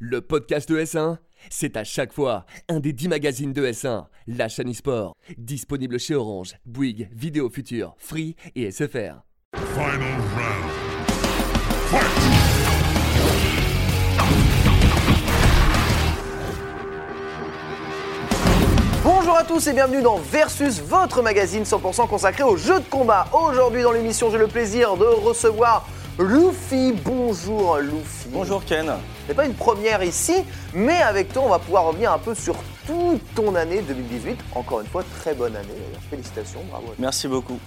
Le podcast de S1, c'est à chaque fois un des 10 magazines de S1, la chaîne e-sport, disponible chez Orange, Bouygues, Vidéo Future, Free et SFR. Final round. Fight! Bonjour à tous et bienvenue dans Versus, votre magazine 100% consacré aux jeux de combat. Aujourd'hui dans l'émission, j'ai le plaisir de recevoir Luffy. Bonjour Luffy. Bonjour Ken. C'est pas une première ici, mais avec toi, on va pouvoir revenir un peu sur toute ton année 2018. Encore une fois, très bonne année. Félicitations, bravo. à toi. Merci beaucoup.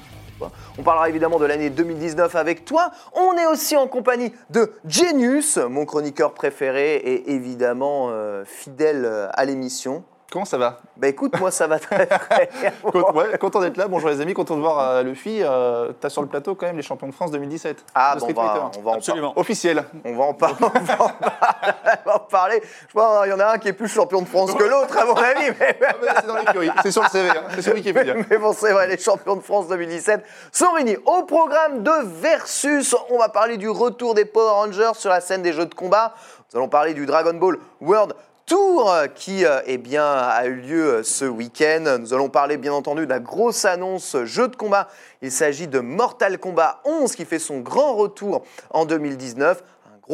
On parlera évidemment de l'année 2019 avec toi. On est aussi en compagnie de Genius, mon chroniqueur préféré et évidemment euh, fidèle euh, à l'émission. Comment ça va Bah écoute, moi ça va très très bien. Content, ouais, content d'être là. Bonjour les amis, content de voir euh, Luffy. Euh, T'as sur le plateau quand même les champions de France 2017. Ah, bon, Street on va, Fighter. on va en Absolument. Officiel. On va en, par- on va en par- on va en parler. Je pense qu'il y en a un qui est plus champion de France que l'autre, à mon avis. Mais, Ah, bah, c'est dans l'écurie, c'est sur le CV, hein. c'est sur Wikipédia. mais bon, c'est vrai, les champions de France 2017 sont réunis. Au programme de Versus, on va parler du retour des Power Rangers sur la scène des jeux de combat. Nous allons parler du Dragon Ball World Tour qui eh bien, a eu lieu euh, ce week-end. Nous allons parler bien entendu de la grosse annonce jeu de combat. Il s'agit de Mortal Kombat 11 qui fait son grand retour en 2019.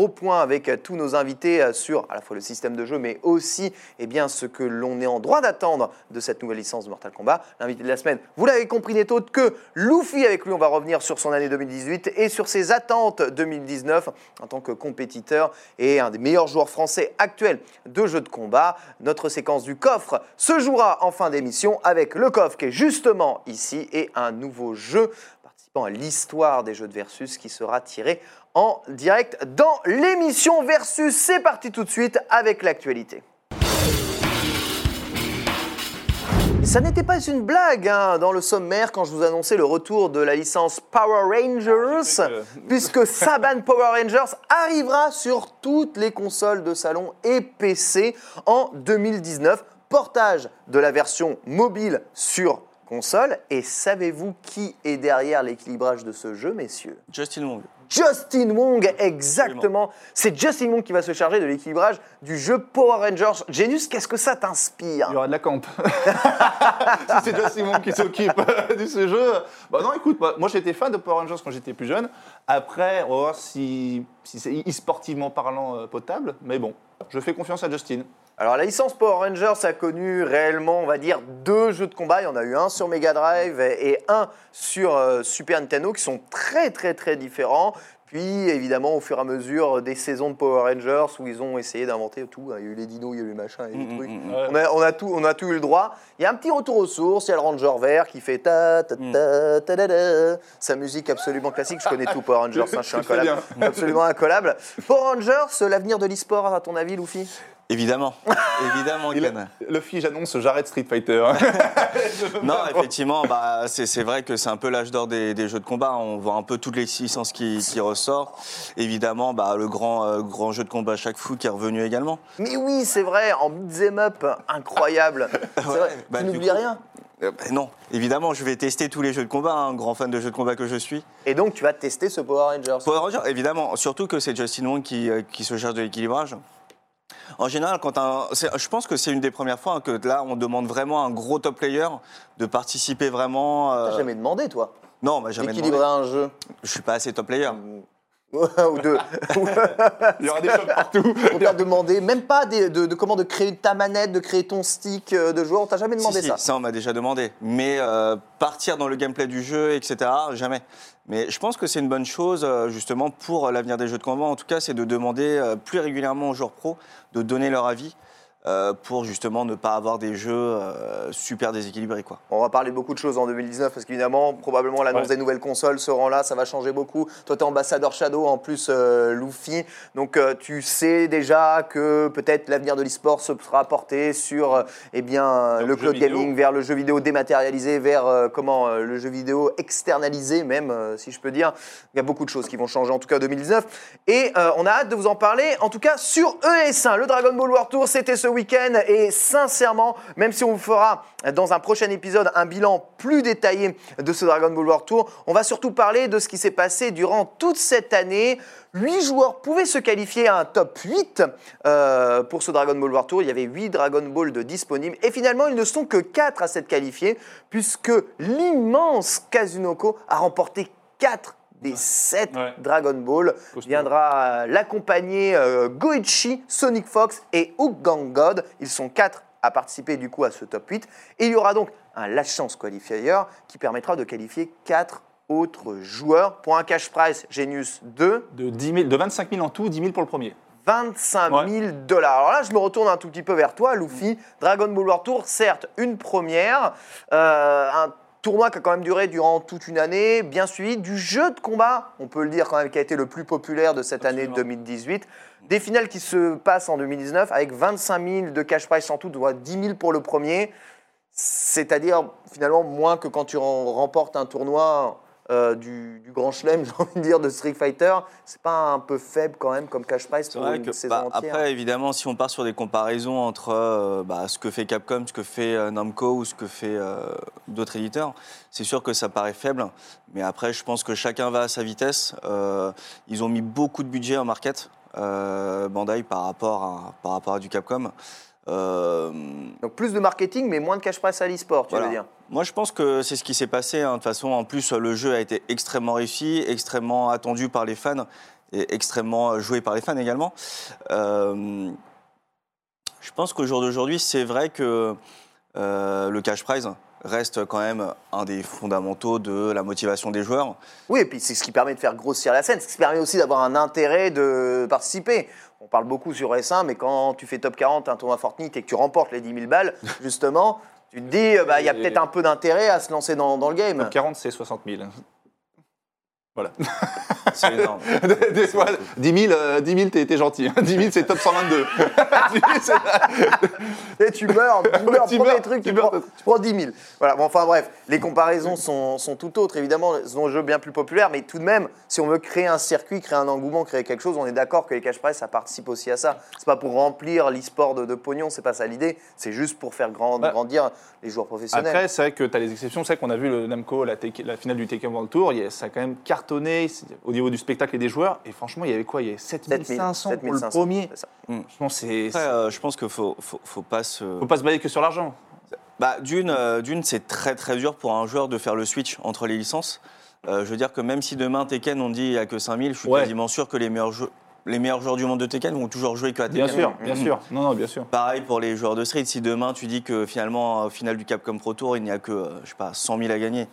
Point avec euh, tous nos invités euh, sur à la fois le système de jeu, mais aussi eh bien, ce que l'on est en droit d'attendre de cette nouvelle licence de Mortal Kombat. L'invité de la semaine, vous l'avez compris, n'est autre que Luffy. Avec lui, on va revenir sur son année 2018 et sur ses attentes 2019 en tant que compétiteur et un des meilleurs joueurs français actuels de jeux de combat. Notre séquence du coffre se jouera en fin d'émission avec le coffre qui est justement ici et un nouveau jeu à l'histoire des jeux de Versus qui sera tiré en direct dans l'émission Versus. C'est parti tout de suite avec l'actualité. Ça n'était pas une blague hein, dans le sommaire quand je vous annonçais le retour de la licence Power Rangers, puisque Saban Power Rangers arrivera sur toutes les consoles de salon et PC en 2019. Portage de la version mobile sur console. Et savez-vous qui est derrière l'équilibrage de ce jeu, messieurs? Justin Wong. Justin Wong, exactement. C'est Justin Wong qui va se charger de l'équilibrage du jeu Power Rangers. Genius, qu'est-ce que ça t'inspire? Il y aura de la camp. si c'est déjà Simon qui s'occupe de ce jeu. Bah non, écoute, bah, moi j'étais fan de Power Rangers quand j'étais plus jeune. Après, on va voir si, si c'est e-sportivement parlant euh, potable. Mais bon, je fais confiance à Justin. Alors la licence Power Rangers a connu réellement, on va dire, deux jeux de combat. Il y en a eu un sur Mega Drive et un sur euh, Super Nintendo qui sont très très très différents. Puis évidemment, au fur et à mesure des saisons de Power Rangers où ils ont essayé d'inventer tout, hein. il y a eu les dinos, il y a eu les machins, il y a eu les Mm, trucs. mm, mm. On a, on, a tout, on a tout eu le droit. Il y a un petit retour aux sources. Il y a le Ranger vert qui fait ta ta ta ta ta ta. Sa musique absolument classique. Je connais tout Power Rangers. hein, je suis incollable. Absolument incollable. Power Rangers, l'avenir de l'e-sport à ton avis, Luffy? Évidemment. Évidemment, Ken. Luffy, j'annonce, j'arrête Street Fighter. Non, effectivement, bah, c'est vrai que c'est un peu l'âge d'or des, des jeux de combat. On voit un peu toutes les licences qui, qui ressortent. Évidemment, bah, le grand, euh, grand jeu de combat chaque fou qui est revenu également. Mais oui, c'est vrai, en beat'em up, incroyable. Ouais, vrai, bah, tu n'oublies rien. Euh, bah, non, évidemment, je vais tester tous les jeux de combat, un grand fan de jeux de combat que je suis. Et donc, tu vas tester ce Power Rangers. Power Rangers, évidemment, surtout que c'est Justin Wong qui, euh, qui se charge de l'équilibrage. En général, quand un, je pense que c'est une des premières fois hein, que là, on demande vraiment à un gros top player de participer vraiment. euh, T'as jamais demandé, toi, Non, bah, jamais. d'équilibrer demandé. un jeu Je suis pas assez top player. ou deux. Il y aura des shots partout. On t'a demandé, même pas des- de, de comment de créer ta manette, de créer ton stick euh, de joueur. On t'a jamais demandé Si, ça. si, ça, on m'a déjà demandé. Mais euh, partir dans le gameplay du jeu, etc., jamais. Mais je pense que c'est une bonne chose, euh, justement, pour l'avenir des jeux de combat. En tout cas, c'est de demander euh, plus régulièrement aux joueurs pros de donner leur avis euh, pour justement ne pas avoir des jeux euh, super déséquilibrés. Quoi. On va parler de beaucoup de choses en 2019 parce qu'évidemment, probablement l'annonce Ouais. des nouvelles consoles seront là, ça va changer beaucoup. Toi, tu es ambassadeur Shadow en plus, euh, Luffy. Donc, euh, tu sais déjà que peut-être l'avenir de l'e-sport se sera porté sur euh, eh bien, le cloud gaming, vers le jeu vidéo dématérialisé, vers euh, comment euh, le jeu vidéo externalisé, même euh, si je peux dire. Il y a beaucoup de choses qui vont changer en tout cas en 2019. Et euh, on a hâte de vous en parler, en tout cas sur ES1. Le Dragon Ball War Tour, c'était ce week-end et sincèrement, même si on vous fera dans un prochain épisode un bilan plus détaillé de ce Dragon Ball World Tour, on va surtout parler de ce qui s'est passé durant toute cette année. 8 joueurs pouvaient se qualifier à un top 8 euh, pour ce Dragon Ball World Tour. Il y avait 8 Dragon Ball disponibles. Et finalement, ils ne sont que 4 à s'être qualifiés, puisque l'immense Kazunoko a remporté 4 des 7 Ouais. Dragon Ball. Costaud. Viendra euh, l'accompagner euh, Goichi, Sonic Fox et Gang God. Ils sont 4 à participer du coup à ce top 8. Et il y aura donc un last chance qualifier qui permettra de qualifier 4 autres joueurs pour un cash prize Genius 2 De, 10 000 de 25 000 en tout, 10 000 pour le premier. 25 000 Ouais. dollars. Alors là, je me retourne un tout petit peu vers toi, Luffy. Dragon Ball World Tour, certes, une première, euh, un tournoi qui a quand même duré durant toute une année, bien suivi, du jeu de combat, on peut le dire quand même, qui a été le plus populaire de cette année Absolument. 2018. Des finales qui se passent en 2019 avec 25 000 de cash prize en tout, soit 10 000 pour le premier. C'est-à-dire finalement moins que quand tu rem- remportes un tournoi euh, du, du Grand Chelem, j'ai envie de dire, de Street Fighter. C'est pas un peu faible quand même comme cash prize pour une que saison bah, entière après évidemment si on part sur des comparaisons entre euh, bah, ce que fait Capcom, ce que fait euh, Namco ou ce que fait d'autres éditeurs, c'est sûr que ça paraît faible. Mais après je pense que chacun va à sa vitesse. Ils ont mis beaucoup de budget en market Bandai par rapport à par rapport à du Capcom. Euh, Donc plus de marketing, mais moins de cash prize à l'e-sport, tu voilà. veux dire Moi, je pense que c'est ce qui s'est passé. hein. De toute façon, en plus, le jeu a été extrêmement réussi, extrêmement attendu par les fans et extrêmement euh, joué par les fans également. Euh, je pense qu'au jour d'aujourd'hui, c'est vrai que euh, le cash prize reste quand même un des fondamentaux de la motivation des joueurs. Oui, et puis c'est ce qui permet de faire grossir la scène, c'est ce qui permet aussi d'avoir un intérêt de participer. On parle beaucoup sur S1, mais quand tu fais top 40 un tournoi Fortnite et que tu remportes les 10 000 balles, justement, tu te dis, euh, bah, il y a peut-être un peu d'intérêt à se lancer dans, dans le game. Top 40, c'est 60 000. Voilà. C'est énorme. Des fois, 10 000, euh, 10 000 t'es t'es gentil. 10 000, c'est top 122. 10 000, c'est- Et tu meurs, tu meurs, Tu premier meurs, truc, tu, tu meurs. prends, tu prends 10 000. Voilà, bon, enfin bref, les comparaisons sont, sont tout autres, évidemment, c'est un jeu bien plus populaire, mais tout de même, si on veut créer un circuit, créer un engouement, créer quelque chose, on est d'accord que les cash prize, ça participe aussi à ça. C'est pas pour remplir l'e-sport de, de pognon, c'est pas ça l'idée, c'est juste pour faire grand- Bah, grandir les joueurs professionnels. Après, c'est vrai que tu as les exceptions. C'est vrai qu'on a vu le Namco, la, finale du Tekken World Tour. il y a- ça a quand même cartonné au niveau du spectacle et des joueurs. Et franchement, il y avait quoi? Il y avait 7500 pour le 7500, premier. ça. Franchement, c'est. Après, euh, je pense qu'il faut, faut, faut pas se. Faut pas se baser que sur l'argent. Bah, d'une, euh, d'une, c'est très très dur pour un joueur de faire le switch entre les licences. Euh, je veux dire que même si demain Tekken on dit il n'y a que 5000, je suis Ouais. quasiment sûr que les meilleurs, jeux- les meilleurs joueurs du monde de Tekken vont toujours jouer que à Tekken. Bien sûr, bien Mhm. sûr. Non, non, bien sûr. Pareil pour les joueurs de Street. Si demain tu dis que finalement au final du Capcom Pro Tour il n'y a que je sais pas 100 000 à gagner,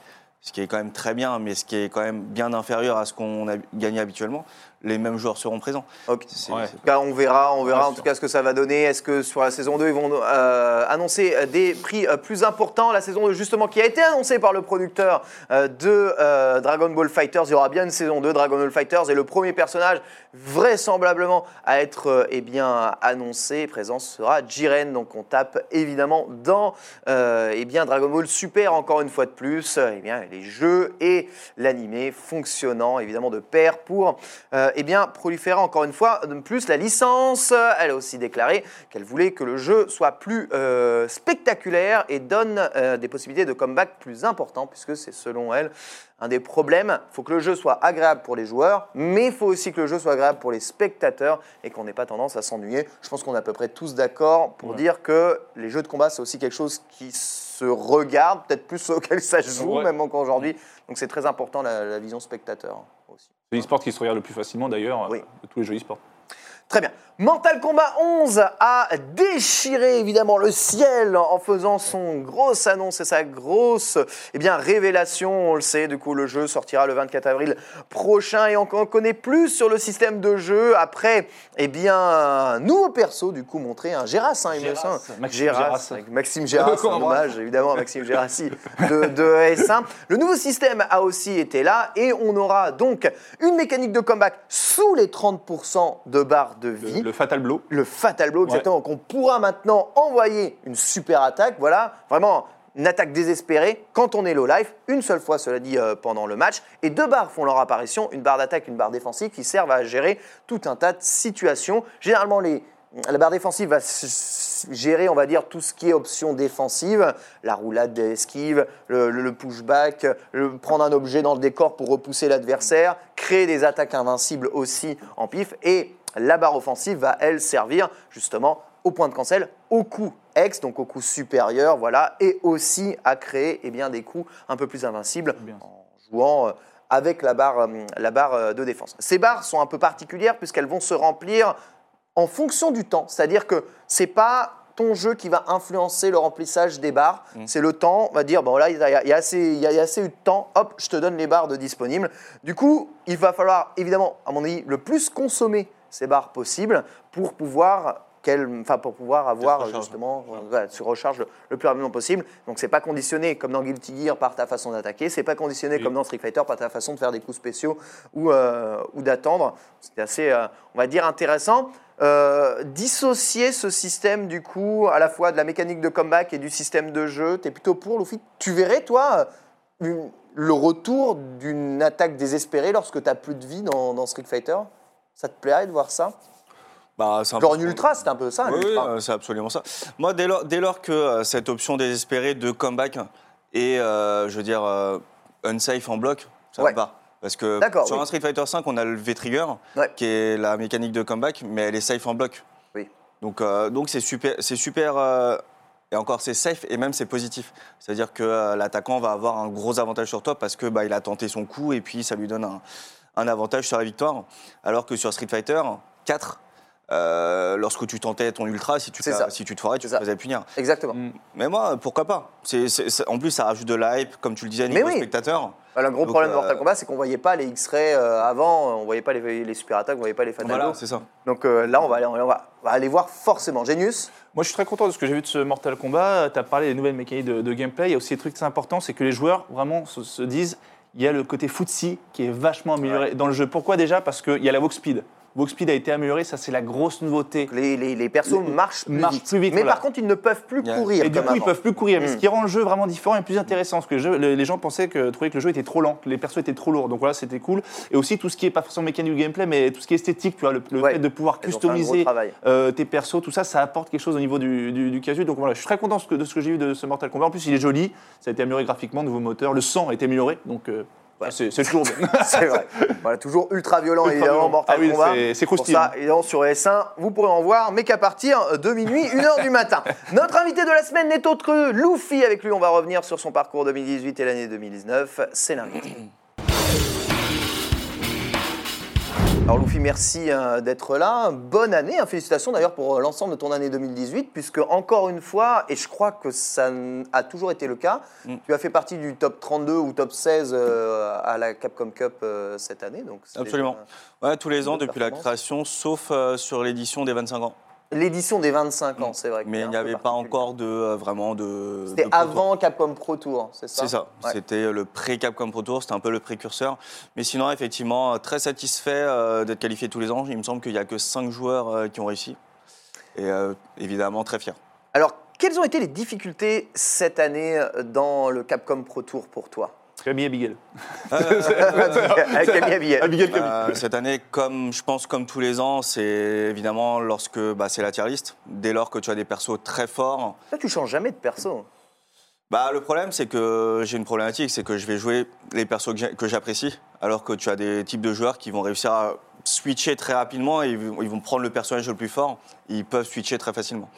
ce qui est quand même très bien, mais ce qui est quand même bien inférieur à ce qu'on a gagné habituellement, les mêmes joueurs seront présents. Ok. C'est- Ouais. on verra, on verra en tout sûr. cas ce que ça va donner. Est-ce que sur la saison 2, ils vont euh, annoncer euh, des prix euh, plus importants? La saison 2, justement, qui a été annoncée par le producteur euh, de euh, Dragon Ball Fighters. Il y aura bien une saison 2 Dragon Ball Fighters et le premier personnage vraisemblablement à être eh bien, annoncé, présent sera Jiren. Donc on tape évidemment dans eh bien, Dragon Ball Super encore une fois de plus. Eh bien, les jeux et l'animé fonctionnant évidemment de pair pour eh bien, proliférer encore une fois de plus la licence. Elle a aussi déclaré qu'elle voulait que le jeu soit plus euh, spectaculaire et donne euh, des possibilités de comeback plus importants, puisque c'est selon elle un des problèmes. Il faut que le jeu soit agréable pour les joueurs, mais il faut aussi que le jeu soit agréable pour les spectateurs et qu'on n'ait pas tendance à s'ennuyer. Je pense qu'on est à peu près tous d'accord pour Ouais. dire que les jeux de combat, c'est aussi quelque chose qui se regarde, peut-être plus auquel ça joue, Ouais. même encore aujourd'hui. Donc c'est très important la, la vision spectateur. C'est l'e-sport qui se regarde le plus facilement d'ailleurs Oui. de tous les jeux e-sport. Très bien. Mortal Kombat 11 a déchiré évidemment le ciel en faisant son grosse annonce et sa grosse eh bien, révélation. On le sait, du coup, le jeu sortira le 24 avril prochain et on en connaît plus sur le système de jeu. Après, eh bien, un nouveau perso, du coup, montré, un Géras, hein, il me Géras, semble. Maxime Géras, Géras. Maxime Géras, un hommage évidemment à Maxime Gérassi de, de S1. Le nouveau système a aussi été là et on aura donc une mécanique de comeback sous les 30% de barre de vie. Le, Fatal Blow. Le Fatal Blow, exactement, qu'on pourra maintenant envoyer une super attaque. Voilà, vraiment une attaque désespérée quand on est low life, une seule fois, cela dit, euh, pendant le match. Et deux barres font leur apparition, une barre d'attaque, une barre défensive, qui servent à gérer tout un tas de situations. Généralement, les, la barre défensive va gérer, on va dire, tout ce qui est option défensive, la roulade d'esquive, le, le- le pushback, le- prendre un objet dans le décor pour repousser l'adversaire, créer des attaques invincibles aussi en pif. Et la barre offensive va, elle, servir justement au point de cancel, au coup X, donc au coup supérieur, voilà, et aussi à créer eh bien, des coups un peu plus invincibles Bien. en jouant euh, avec la barre, euh, la barre euh, de défense. Ces barres sont un peu particulières puisqu'elles vont se remplir en fonction du temps. C'est-à-dire que c'est pas ton jeu qui va influencer le remplissage des barres. C'est le temps, on va dire, bon là, il y a, il y a assez, il y a- il y a assez eu de temps, hop, je te donne les barres de disponibles. Du coup, il va falloir, évidemment, à mon avis, le plus consommer ces barres possible pour pouvoir enfin pour pouvoir avoir justement euh, voilà, se recharge le, le plus rapidement possible. Donc c'est pas conditionné comme dans Guilty Gear par ta façon d'attaquer, c'est pas conditionné comme dans Street Fighter par ta façon de faire des coups spéciaux ou, euh, ou d'attendre. C'était assez, euh, on va dire, intéressant. Euh, dissocier ce système du coup à la fois de la mécanique de comeback et du système de jeu, tu es plutôt pour Luffy? Tu verrais toi une- le retour d'une attaque désespérée lorsque tu plus de vie dans, dans Street Fighter? Ça te plairait de voir ça? Bah, c'est un Genre peu- une ultra, c'est un peu ça. un Oui, euh, c'est absolument ça. Moi, dès lors, dès lors que euh, cette option désespérée de comeback est, euh, je veux dire, euh, unsafe en bloc, ça Ouais. va. Parce que sur oui. un Street Fighter 5, on a le V-Trigger, Ouais. qui est la mécanique de comeback, mais elle est safe en bloc. Oui. Donc, donc c'est super, c'est super. et encore, c'est safe et même c'est positif. C'est-à-dire que l'attaquant va avoir un gros avantage sur toi parce que bah, il a tenté son coup et puis ça lui donne un, un avantage sur la victoire. Alors que sur Street Fighter 4, euh, lorsque tu tentais ton ultra, si tu, ça. si tu te foirais, tu te faisais punir. Exactement. Mais moi, pourquoi pas? En plus, ça rajoute de la hype, comme tu le disais, niveau oui. spectateur. Voilà, le gros Donc, problème de euh, Mortal Kombat, c'est qu'on voyait pas les X-Ray euh, avant, on voyait pas les, les super attaques, on voyait pas les fatal Voilà, c'est ça. Donc euh, là, on va, aller, on, va, on va aller voir forcément. Genius? Moi, je suis très content de ce que j'ai vu de ce Mortal Kombat. Tu as parlé des nouvelles mécaniques de, de gameplay. Il y a aussi des trucs très importants, c'est que les joueurs vraiment se, se disent il y a le côté footsie qui est vachement amélioré dans le jeu. Pourquoi déjà? Parce qu'il y a la walk speed. Walk speed a été amélioré, ça c'est la grosse nouveauté. les, les, les persos Les- marchent, plus, marchent vite. plus vite, Mais voilà. par contre, ils ne peuvent plus Yeah. courir Et du coup, ils avant. peuvent plus courir, mais ce Mm. qui rend le jeu vraiment différent et plus intéressant. Parce que jeu- les gens pensaient que, trouvaient que le jeu était trop lent, que les persos étaient trop lourds. Donc voilà, c'était cool. Et aussi tout ce qui est pas forcément mécanique du gameplay, mais tout ce qui est esthétique, tu vois, le, le Ouais. fait de pouvoir Ils customiser euh, tes persos, tout ça, ça apporte quelque chose au niveau du, du, du casu. Donc voilà, je suis très content de ce que, de ce que j'ai vu de ce Mortal Kombat. En plus, il est joli, ça a été amélioré graphiquement, nouveau moteur, le sang a été amélioré, donc euh, C'est toujours bien. C'est vrai. Voilà, toujours ultra violent, Ultra évidemment, violent. Mortal Ah oui, Kombat. c'est- c'est Pour croustillant. ça, évidemment, sur S1, vous pourrez en voir, mais qu'à partir de minuit, 1h du matin. Notre invité de la semaine n'est autre que Luffy. Avec lui, on va revenir sur son parcours 2018 et l'année 2019. C'est l'invité. Alors Luffy, merci euh, d'être là. Bonne année. hein. Félicitations d'ailleurs pour euh, l'ensemble de ton année 2018, puisque encore une fois, et je crois que ça a toujours été le cas, Mm. tu as fait partie du top 32 ou top 16 euh, à la Capcom Cup cette année. Donc Absolument. déjà- Ouais, tous les ans depuis la création, sauf sur l'édition des 25 ans. L'édition des 25 ans, c'est vrai. que Mais il n'y avait pas encore de euh, vraiment de. C'était Tour. avant Capcom Pro Tour, c'est ça C'est ça. Ouais. C'était le pré-Capcom Pro Tour, c'était un peu le précurseur. Mais sinon, effectivement, euh, très satisfait euh, d'être qualifié tous les ans. Il me semble qu'il n'y a que 5 joueurs euh, qui ont réussi. Et évidemment, très fier. Alors, quelles ont été les difficultés cette année dans le Capcom Pro Tour pour toi? Camille Abigail. Avec Camille Abillet. Abigail Camille. Euh, cette année, comme je pense comme tous les ans, c'est évidemment lorsque bah, c'est la tier list. Dès lors que tu as des persos très forts, Toi, tu changes jamais de perso. Bah, le problème, c'est que j'ai une problématique, c'est que je vais jouer les persos que j'apprécie, alors que tu as des types de joueurs qui vont réussir à switcher très rapidement et ils vont ils vont prendre le personnage le plus fort, ils peuvent switcher très facilement.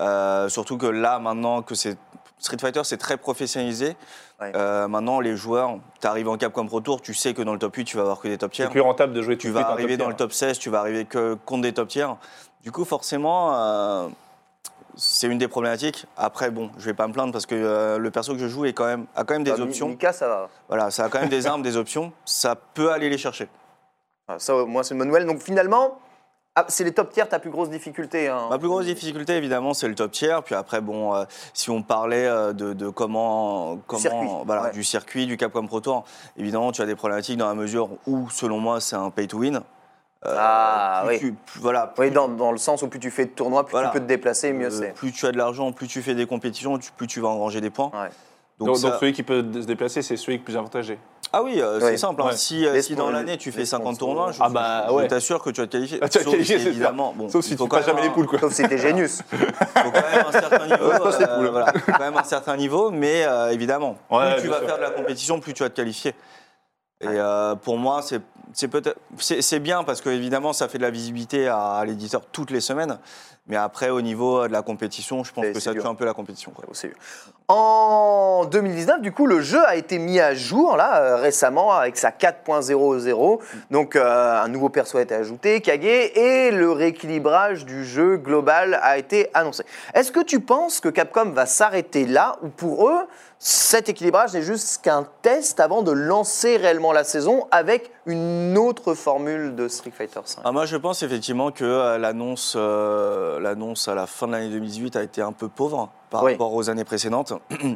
Euh, surtout que là, maintenant que c'est Street Fighter, c'est très professionnalisé. Ouais. Euh, maintenant, les joueurs, tu arrives en Capcom Pro Tour, tu sais que dans le top 8, tu vas avoir que des top C'est tiers. plus rentable de jouer tout Tu vas arriver dans tier. le top 16, tu vas arriver que contre des top tiers. Du coup, forcément, euh, c'est une des problématiques. Après, bon, je vais pas me plaindre parce que euh, le perso que je joue est quand même, a quand même des Bah, options. Mika, ça va. Voilà, ça a quand même des armes, des options. Ça peut aller les chercher. Ah, Ça, moi, c'est une bonne nouvelle. Donc, finalement, ah, c'est les top tiers ta plus grosse difficulté. hein. Ma plus grosse difficulté, évidemment, c'est le top tier. Puis après, bon, euh, si on parlait euh, de, de comment, comment circuit, voilà, ouais. du circuit, du Capcom Pro Tour, évidemment, tu as des problématiques dans la mesure où, selon moi, c'est un pay to win. Euh, Ah, plus oui. tu- plus- voilà, plus Oui, dans, dans le sens où plus tu fais de tournois, plus Voilà. tu peux te déplacer, mieux Euh, c'est. Plus tu as de l'argent, plus tu fais des compétitions, plus tu vas engranger des points. Ouais. Donc, Donc, ça- donc celui qui peut se déplacer, c'est celui qui est plus avantagé. Ah oui, euh, c'est simple. hein. Ouais. Si, euh, Les si dans sponsors- l'année tu les fais 50 sponsors. tournois, je, Ah bah, je ouais. t'assure que tu vas te qualifier. Ah, tu vas te Sauf qualifier, si, c'est sûr. évidemment. Bon, Sauf si il faut tu quand passes même jamais les poules, quoi. Sauf si t'es Genius. faut quand même un certain niveau. Ça, c'est euh, cool. voilà, faut quand même un certain niveau, mais euh, évidemment, Ouais, plus tu bien vas sûr. faire de la compétition, plus tu vas te qualifier. Et euh, pour moi, c'est c'est bien parce que évidemment, ça fait de la visibilité à, à l'éditeur toutes les semaines. Mais après, au niveau de la compétition, je pense que ça dur. tue un peu la compétition. quoi. En 2019, du coup, le jeu a été mis à jour là euh, récemment avec sa 4.00. Donc, euh, un nouveau perso a été ajouté, Kage, et le rééquilibrage du jeu global a été annoncé. Est-ce que tu penses que Capcom va s'arrêter là ou pour eux, cet équilibrage n'est juste qu'un test avant de lancer réellement la saison avec une autre formule de Street Fighter V Ah, moi, je pense effectivement que euh, l'annonce euh, l'annonce à la fin de l'année 2018 a été un peu pauvre par Oui. rapport aux années précédentes.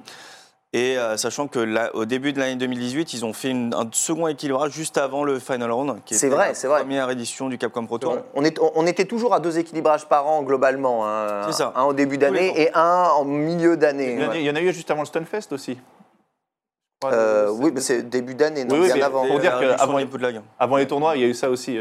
Et euh, sachant que là, au début de l'année 2018, ils ont fait une- un second équilibrage juste avant le Final Round, qui C'est était vrai, la c'est vrai. première édition du Capcom Pro Tour. On, est- on était toujours à deux équilibrages par an globalement. hein. C'est ça. Un au début d'année les et un en milieu d'année. Il y, en a, ouais. il y en a eu juste avant le Stunfest aussi. Euh, euh, oui, mais c'est début d'année, non Oui, oui, bien mais- avant. Pour dire la que réduction avant- des Poudlagues. Avant les tournois, il y a eu ça aussi.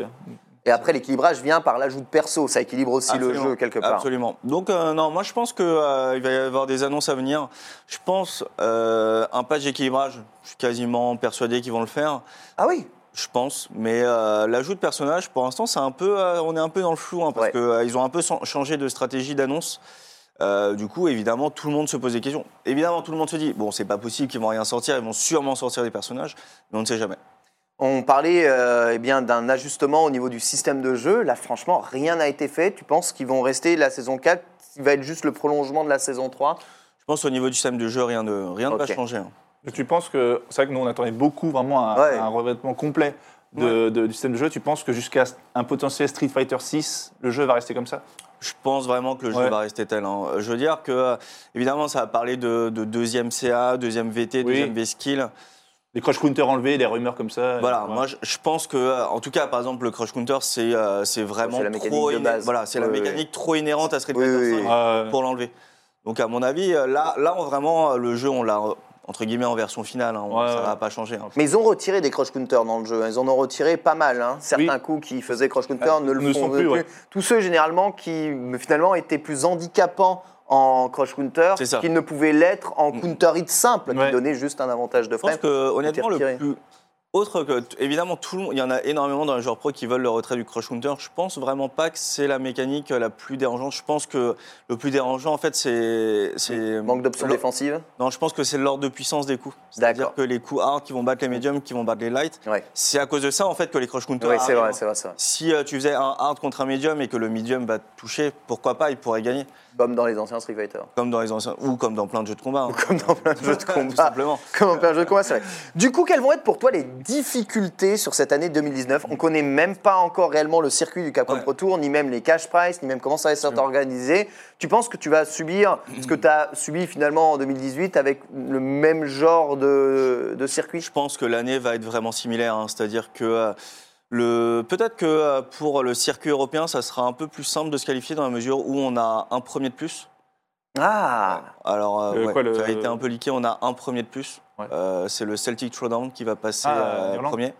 Euh. Et après, l'équilibrage vient par l'ajout de perso. Ça équilibre aussi Absolument. le jeu quelque part. Absolument. Donc euh, non, moi je pense qu'il va y avoir des annonces à venir. Je pense euh, un patch d'équilibrage. Je suis quasiment persuadé qu'ils vont le faire. Ah oui Je pense, mais euh, l'ajout de personnages, pour l'instant, c'est un peu, euh, on est un peu dans le flou hein, parce Ouais. qu'ils ont un peu changé de stratégie d'annonce. Euh, du coup, évidemment, tout le monde se pose des questions. Évidemment, tout le monde se dit bon, c'est pas possible qu'ils vont rien sortir. Ils vont sûrement sortir des personnages, mais on ne sait jamais. On parlait euh, eh bien d'un ajustement au niveau du système de jeu. Là, franchement, rien n'a été fait. Tu penses qu'ils vont rester la saison 4 qui va être juste le prolongement de la saison 3 Je pense au niveau du système de jeu, rien ne, rien va changer. hein. Tu penses que c'est vrai que nous on attendait beaucoup vraiment un, Ouais. un revêtement complet de- de- du système de jeu. Tu penses que jusqu'à un potentiel Street Fighter 6, le jeu va rester comme ça? Je pense vraiment que le jeu Ouais. va rester tel. hein. Je veux dire que, euh, évidemment, ça va parler de, de deuxième CA, deuxième VT, Oui. deuxième V-Skill. Les crush counters enlevés, des rumeurs comme ça. Voilà, Ouais. moi je, je pense que, euh, en tout cas, par exemple, le Crush Counter, c'est euh, c'est vraiment la mécanique trop de base. Voilà, c'est la Oui, mécanique trop inhérente à Street Oui, Fighter oui, 5 oui. Euh, pour l'enlever. Donc, à mon avis, euh, là, là on, vraiment, euh, le jeu, on l'a, entre guillemets, en version finale. hein. Ouais, ça ouais. va pas changer. hein. Mais ils ont retiré des crush counters dans le jeu. Ils en ont retiré pas mal. hein. Certains coups qui faisaient crush counter Ah, ne le ne font sont plus. plus, ouais. Tous ceux généralement qui finalement étaient plus handicapants en crush counter qu'ils ne pouvaient l'être en counter hit simple qui Ouais. donnait juste un avantage de Je pense frame. que, honnêtement, le plus. Autre que, évidemment, tout le monde, il y en a énormément dans les joueurs pro qui veulent le retrait du crush counter. Je pense vraiment pas que c'est la mécanique la plus dérangeante. Je pense que le plus dérangeant, en fait, c'est. Manque d'options défensives. Non, je pense que c'est l'ordre de puissance des coups. C'est-à-dire que les coups hard qui vont battre les médiums, qui vont battre les light, Ouais. c'est à cause de ça, en fait, que les crush counters. Oui, c'est vrai, c'est vrai, c'est vrai. Si euh, tu faisais un hard contre un médium et que le médium va te toucher, pourquoi pas, il pourrait gagner. Comme dans les anciens Street Fighter. Comme dans les anciens. Ou comme dans plein de jeux de combat. hein. Comme dans plein de jeux de Tout combat. simplement. Comme en plein jeu de combat, c'est vrai. Du coup, quelles vont être pour toi les difficultés sur cette année 2019 On connaît même pas encore réellement le circuit du Capcom Ouais. Pro Tour, ni même les cash price, ni même comment ça va s'être organisé. Tu penses que tu vas subir ce que tu as subi finalement en 2018 avec le même genre de, de circuit? Je pense que l'année va être vraiment similaire. hein. C'est-à-dire que. euh, le... Peut-être que euh, pour le circuit européen, ça sera un peu plus simple de se qualifier dans la mesure où on a un premier de plus. Ah Alors, euh, Euh, ouais, quoi, le- ça a été un peu liqué, on a un premier de plus. Ouais. Euh, c'est le Celtic Throwdown qui va passer Ah, euh, premier.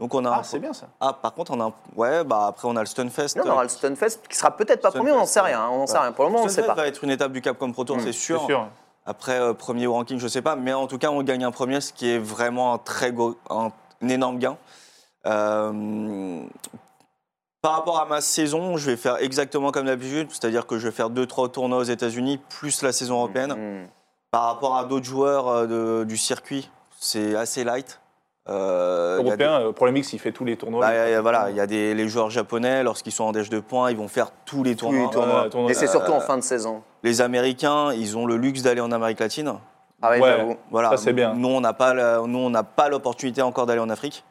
Donc on a Ah, un- c'est bien ça. Ah, par contre, on a un... Ouais, bah après on a le Stunfest. Non, on aura le Stunfest qui sera peut-être pas premier, on n'en sait rien. On n'en sait rien. Pour le moment, on ne sait pas. va être une étape du Capcom Pro Tour, Mm, c'est sûr. C'est sûr. Après, euh, premier au ranking, je sais pas. Mais en tout cas, on gagne un premier, ce qui est vraiment un très gros, un, un énorme gain. Euh, par rapport à ma saison, je vais faire exactement comme d'habitude, c'est-à-dire que je vais faire 2-3 tournois aux États-Unis, plus la saison européenne. Hmm. Par rapport à d'autres joueurs euh, de- du circuit, c'est assez light. Euh, des- Européen, euh, Problème X, il fait tous les tournois. bah, il y a- voilà, il y a des les joueurs japonais, lorsqu'ils sont en déche de points, ils vont faire tous les Tous les tournois. tournois. Ouais, tournoi. Et c'est surtout en Euh, fin de saison. Les Américains, ils ont le luxe d'aller en Amérique latine. Ah oui, ouais. j'avoue. Voilà. Ça, c'est bien. Nous, on n'a pas, la- nous, on n'a pas l'opportunité encore d'aller en Afrique,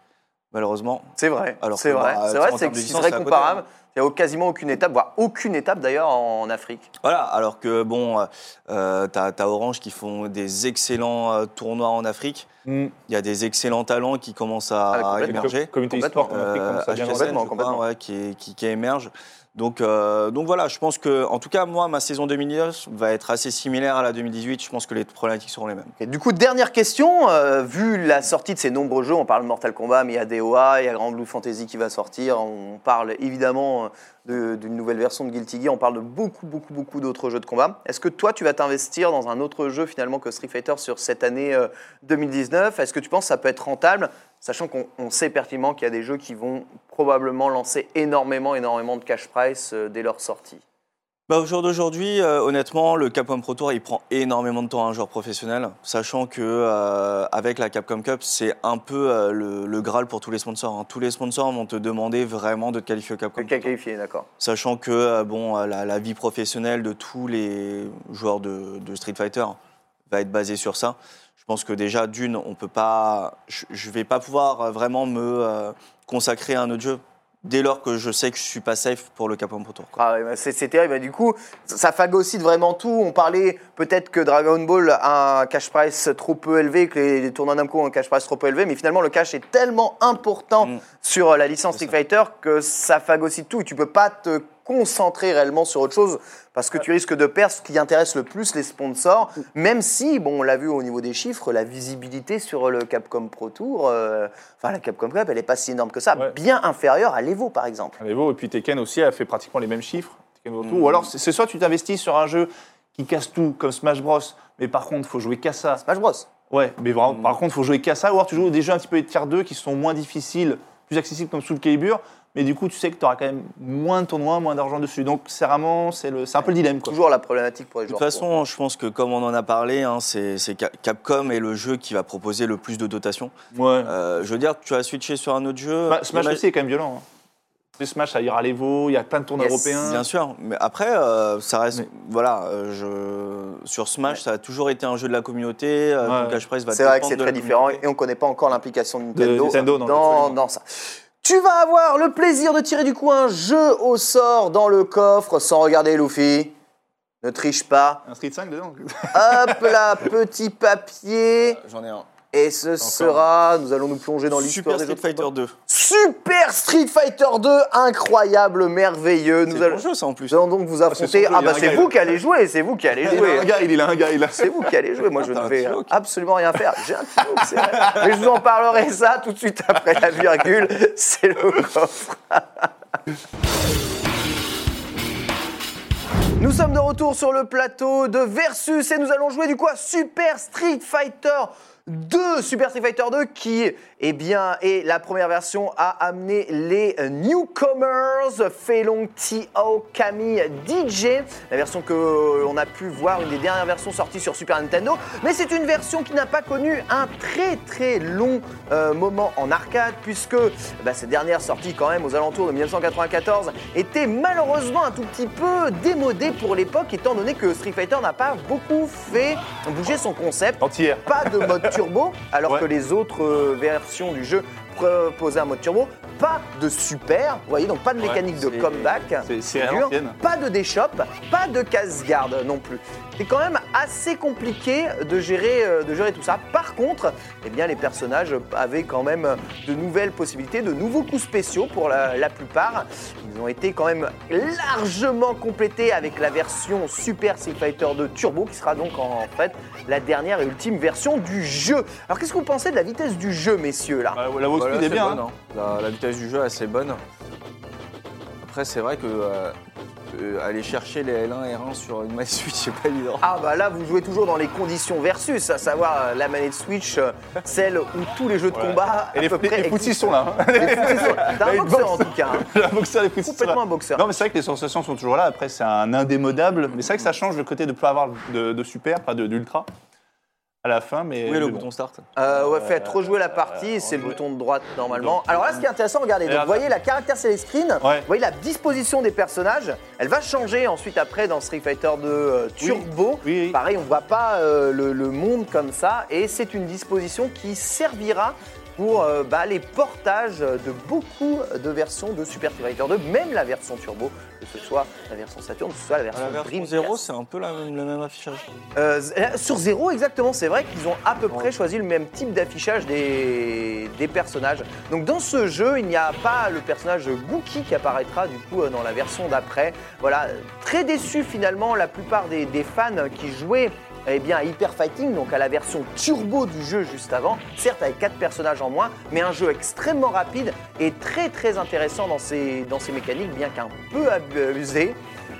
malheureusement. C'est vrai. Alors C'est vrai. bah, C'est tu vrai, c'est côté, comparable. hein. Il n'y a quasiment aucune étape, voire aucune étape d'ailleurs en Afrique. Voilà. Alors que bon, euh, t'as as Orange qui font des excellents euh, tournois en Afrique. Mm. Il y a des excellents talents qui commencent Ah, à complètement. émerger. Communauté e-sport en Afrique, Euh, HSN, complètement, crois, ouais, qui, qui, qui émerge. Donc, euh, donc voilà, je pense que, en tout cas, moi, ma saison 2019 va être assez similaire à la 2018. Je pense que les problématiques seront les mêmes. Du coup, dernière question. euh, vu la sortie de ces nombreux jeux, on parle de Mortal Kombat, mais il y a DOA, il y a Grand Blue Fantasy qui va sortir. On parle évidemment euh, d'une nouvelle version de Guilty Gear. On parle de beaucoup, beaucoup, beaucoup d'autres jeux de combat. Est-ce que toi, tu vas t'investir dans un autre jeu finalement que Street Fighter sur cette année euh, 2019 Est-ce que tu penses que ça peut être rentable Sachant qu'on on sait pertinemment qu'il y a des jeux qui vont probablement lancer énormément, énormément de cash price euh, dès leur sortie? Bah, au jour d'aujourd'hui, euh, honnêtement, le Capcom Pro Tour, il prend énormément de temps à un joueur professionnel, sachant que euh, avec la Capcom Cup, c'est un peu euh, le, le Graal pour tous les sponsors. hein. Tous les sponsors vont te demander vraiment de te qualifier au Capcom. Que qualifié, d'accord. Sachant que bon, la, la vie professionnelle de tous les joueurs de, de Street Fighter va être basée sur ça. Je pense que déjà, d'une, on peut pas, je, je vais pas pouvoir vraiment me consacrer à un autre jeu dès lors que je sais que je suis pas safe pour le Pro Tour. Ah bah, c'est terrible. Bah, Du coup, ça phagocyte vraiment tout. On parlait peut-être que Dragon Ball a un cash price trop peu élevé, que les, les tournois Namco ont un cash price trop peu élevé, mais finalement, le cash est tellement important Mm. sur la licence Street Fighter que ça phagocyte tout. Et tu peux pas te concentrer réellement sur autre chose parce que tu risques de perdre ce qui intéresse le plus les sponsors, même si, bon, on l'a vu au niveau des chiffres, la visibilité sur le Capcom Pro Tour, euh, enfin la Capcom Cup, elle est pas si énorme que ça, Ouais. bien inférieure à l'Evo par exemple. Allez, Evo, et puis Tekken aussi a fait pratiquement les mêmes chiffres. Evo Mm. Ou alors, c'est soit tu t'investis sur un jeu qui casse tout, comme Smash Bros, mais par contre, il faut jouer qu'à ça. Smash Bros. Ouais, mais vraiment, Mm. par contre, il faut jouer qu'à ça. Ou alors tu joues des jeux un petit peu tier 2 qui sont moins difficiles, plus accessibles comme Soul Calibur, mais du coup, tu sais que tu auras quand même moins de tournois, moins d'argent dessus. Donc, c'est vraiment, c'est le- c'est un peu le dilemme. Quoi. Toujours la problématique pour les De toute joueurs. façon, je pense que comme on en a parlé, hein, c'est c'est Ca- Capcom est le jeu qui va proposer le plus de dotations. Ouais. Euh, je veux dire, tu as switché sur un autre jeu. Bah, Smash aussi est quand même violent. Hein. Smash, ça ira à l'Evo, il y a plein de tournois Yes. européens. Bien sûr, mais après, euh, ça reste. Mais- Voilà, euh, je, sur Smash, ça a toujours été un jeu de la communauté. euh, Ouais. ton cash price va C'est vrai que c'est très différent et on connaît pas encore l'implication de Nintendo, De Nintendo, non, dans, dans ça. Tu vas avoir le plaisir de tirer du coup un jeu au sort dans le coffre sans regarder Luffy. Ne triche pas. Un Street 5 dedans Hop là, petit papier. J'en ai un. Et ce sera, nous allons nous plonger dans l'histoire Super des Street Fighter combat. 2. Super Street Fighter 2, incroyable, merveilleux. Nous allons, bon jeu, ça en plus. nous allons donc vous c'est affronter. Ah bah c'est vous qui allez jouer, c'est vous qui allez Il a jouer. un gars, il, a un gars, il a. C'est vous qui allez jouer, moi je ne vais absolument rien faire. J'ai un stylo, c'est vrai. Mais je vous en parlerai ça tout de suite après la virgule. C'est le coffre. Nous sommes de retour sur le plateau de Versus et nous allons jouer du coup à Super Street Fighter 2. Super Street Fighter 2 qui, eh bien, est la première version à amener les newcomers Felong, T.O., Kami, DJ. La version que l'on a pu voir, une des dernières versions sorties sur Super Nintendo. Mais c'est une version qui n'a pas connu un très très long euh, moment en arcade puisque bah, cette dernière sortie quand même aux alentours de 1994 était malheureusement un tout petit peu démodée pour l'époque étant donné que Street Fighter n'a pas beaucoup fait bouger son concept Entière. pas de mode turbo, alors Ouais. que les autres euh, versions du jeu proposaient un mode turbo. Pas de super, vous voyez, donc pas de Ouais, mécanique de comeback. c'est- dur. Pas de déshop, pas de casse-garde non plus. C'est quand même assez compliqué de gérer, euh, de gérer tout ça. Par contre, eh bien, les personnages avaient quand même de nouvelles possibilités, de nouveaux coups spéciaux pour la, la plupart. Ils ont été quand même largement complétés avec la version Super Street Fighter 2 Turbo, qui sera donc en fait la dernière et ultime version du jeu. Alors qu'est-ce que vous pensez de la vitesse du jeu, messieurs, là? Bah, la Voilà, est bien. hein. hein. La, la vitesse du jeu assez bonne. Après, c'est vrai que euh, euh, aller chercher les L1 et R1 sur une manette Switch, c'est pas évident. Ah bah là vous jouez toujours dans les conditions versus, à savoir euh, la manette Switch, celle où tous les jeux de Ouais. combat Et à les, peu près les footies existent. sont là. hein. Les footies sont là. T'as un Les boxeur en tout cas, hein. La boxeur, les footies sont là. complètement un boxeur. Non, mais c'est vrai que les sensations sont toujours là. Après, c'est un indémodable. Mais c'est vrai que ça change le côté de ne pas avoir de, de super, pas de- d'ultra à la fin. Mais, mais le bon. bouton start Euh, ouais, faites rejouer la partie, euh, c'est le bouton de droite normalement. Alors là, ce qui est intéressant, regardez, donc, vous voyez la caractère select screen, Ouais. vous voyez la disposition des personnages, elle va changer ensuite après dans Street Fighter 2 euh, Turbo. Oui, oui. Pareil, on voit pas euh, le, le monde comme ça, et c'est une disposition qui servira pour euh, bah, les portages de beaucoup de versions de Super Street Fighter 2, même la version Turbo, que ce soit la version Saturn, que ce soit la version, La version Dreamcast. 0, c'est un peu la même- le même affichage. Euh, sur Zero, exactement, c'est vrai qu'ils ont à peu près choisi le même type d'affichage des, des personnages. Donc dans ce jeu, il n'y a pas le personnage Gookie qui apparaîtra du coup euh, dans la version d'après. Voilà, très déçu finalement, la plupart des, des fans qui jouaient eh bien, à Hyper Fighting, donc à la version turbo du jeu juste avant, certes avec 4 personnages en moins, mais un jeu extrêmement rapide et très très intéressant dans ses, mécaniques, bien qu'un peu abusé.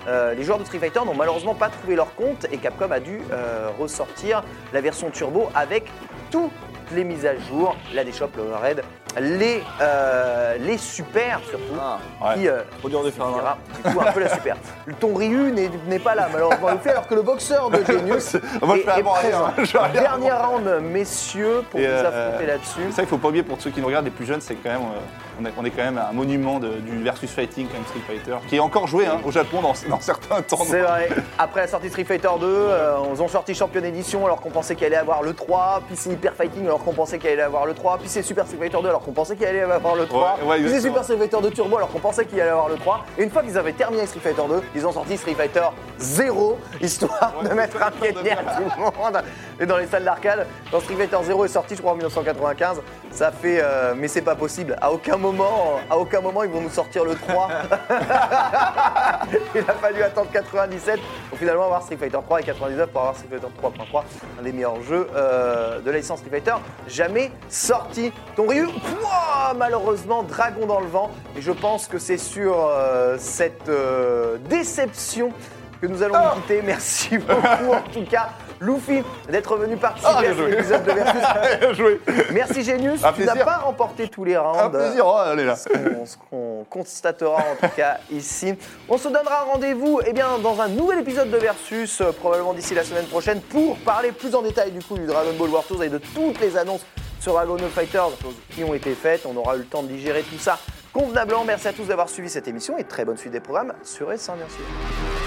Euh, les joueurs de Street Fighter n'ont malheureusement pas trouvé leur compte et Capcom a dû euh, ressortir la version turbo avec toutes les mises à jour, la déshop, le raid, les, euh, les super surtout, Ah, Ouais. qui euh, de faire un dira, du coup un peu la super. Le ton Ryu n'est n'est pas là malheureusement il fait alors que le boxeur de Genius Moi, je est, fais est avant rien, présent. Je rien Dernier round messieurs pour Et, vous euh, affronter là-dessus. Ça, il faut pas oublier pour ceux qui nous regardent, les plus jeunes, c'est quand même, euh, on, est, on est quand même un monument de- du versus fighting même Street Fighter, qui est encore joué hein, au Japon dans, dans certains tournois. C'est vrai. Après la sortie Street Fighter 2, euh, ils ont sorti Champion Edition alors qu'on pensait qu'il allait avoir le 3, puis c'est Hyper Fighting alors qu'on pensait qu'il allait avoir le 3, puis c'est Super Street Fighter 2 alors qu'on pensait qu'il allait avoir le 3, Ouais, ouais, puis c'est. Super Street Fighter 2 Turbo alors qu'on pensait qu'il allait avoir le 3. Et une fois qu'ils avaient terminé Street Fighter 2, ils ont sorti Street Fighter 0, histoire de mettre un pied de à tout le monde. Et dans les salles d'arcade, quand Street Fighter 0 est sorti, je crois en 1995, ça fait. euh, mais c'est pas possible. À aucun moment, à aucun moment, ils vont nous sortir le 3. Il a fallu attendre 97 pour finalement avoir Street Fighter 3 et 99 pour avoir Street Fighter 3.3, un des meilleurs jeux euh, de la licence Street Fighter jamais sorti. Ton Ryu, pouah, malheureusement, dragon dans le vent. Et je pense que c'est sur euh, cette euh, déception que nous allons nous quitter. Merci beaucoup en tout cas. Luffy d'être venu participer Ah, à cet épisode de Versus. Joué. Merci Genius, Un tu n'as pas remporté tous les rounds. Un plaisir, oh, allez là. Ce qu'on- ce qu'on constatera en tout cas ici. On se donnera rendez-vous eh bien, dans un nouvel épisode de Versus, euh, probablement d'ici la semaine prochaine, pour parler plus en détail du coup du Dragon Ball War Tours et de toutes les annonces sur Dragon Ball Fighters qui ont été faites. On aura eu le temps de digérer tout ça convenablement. Merci à tous d'avoir suivi cette émission et très bonne suite des programmes sur S1 bien sûr.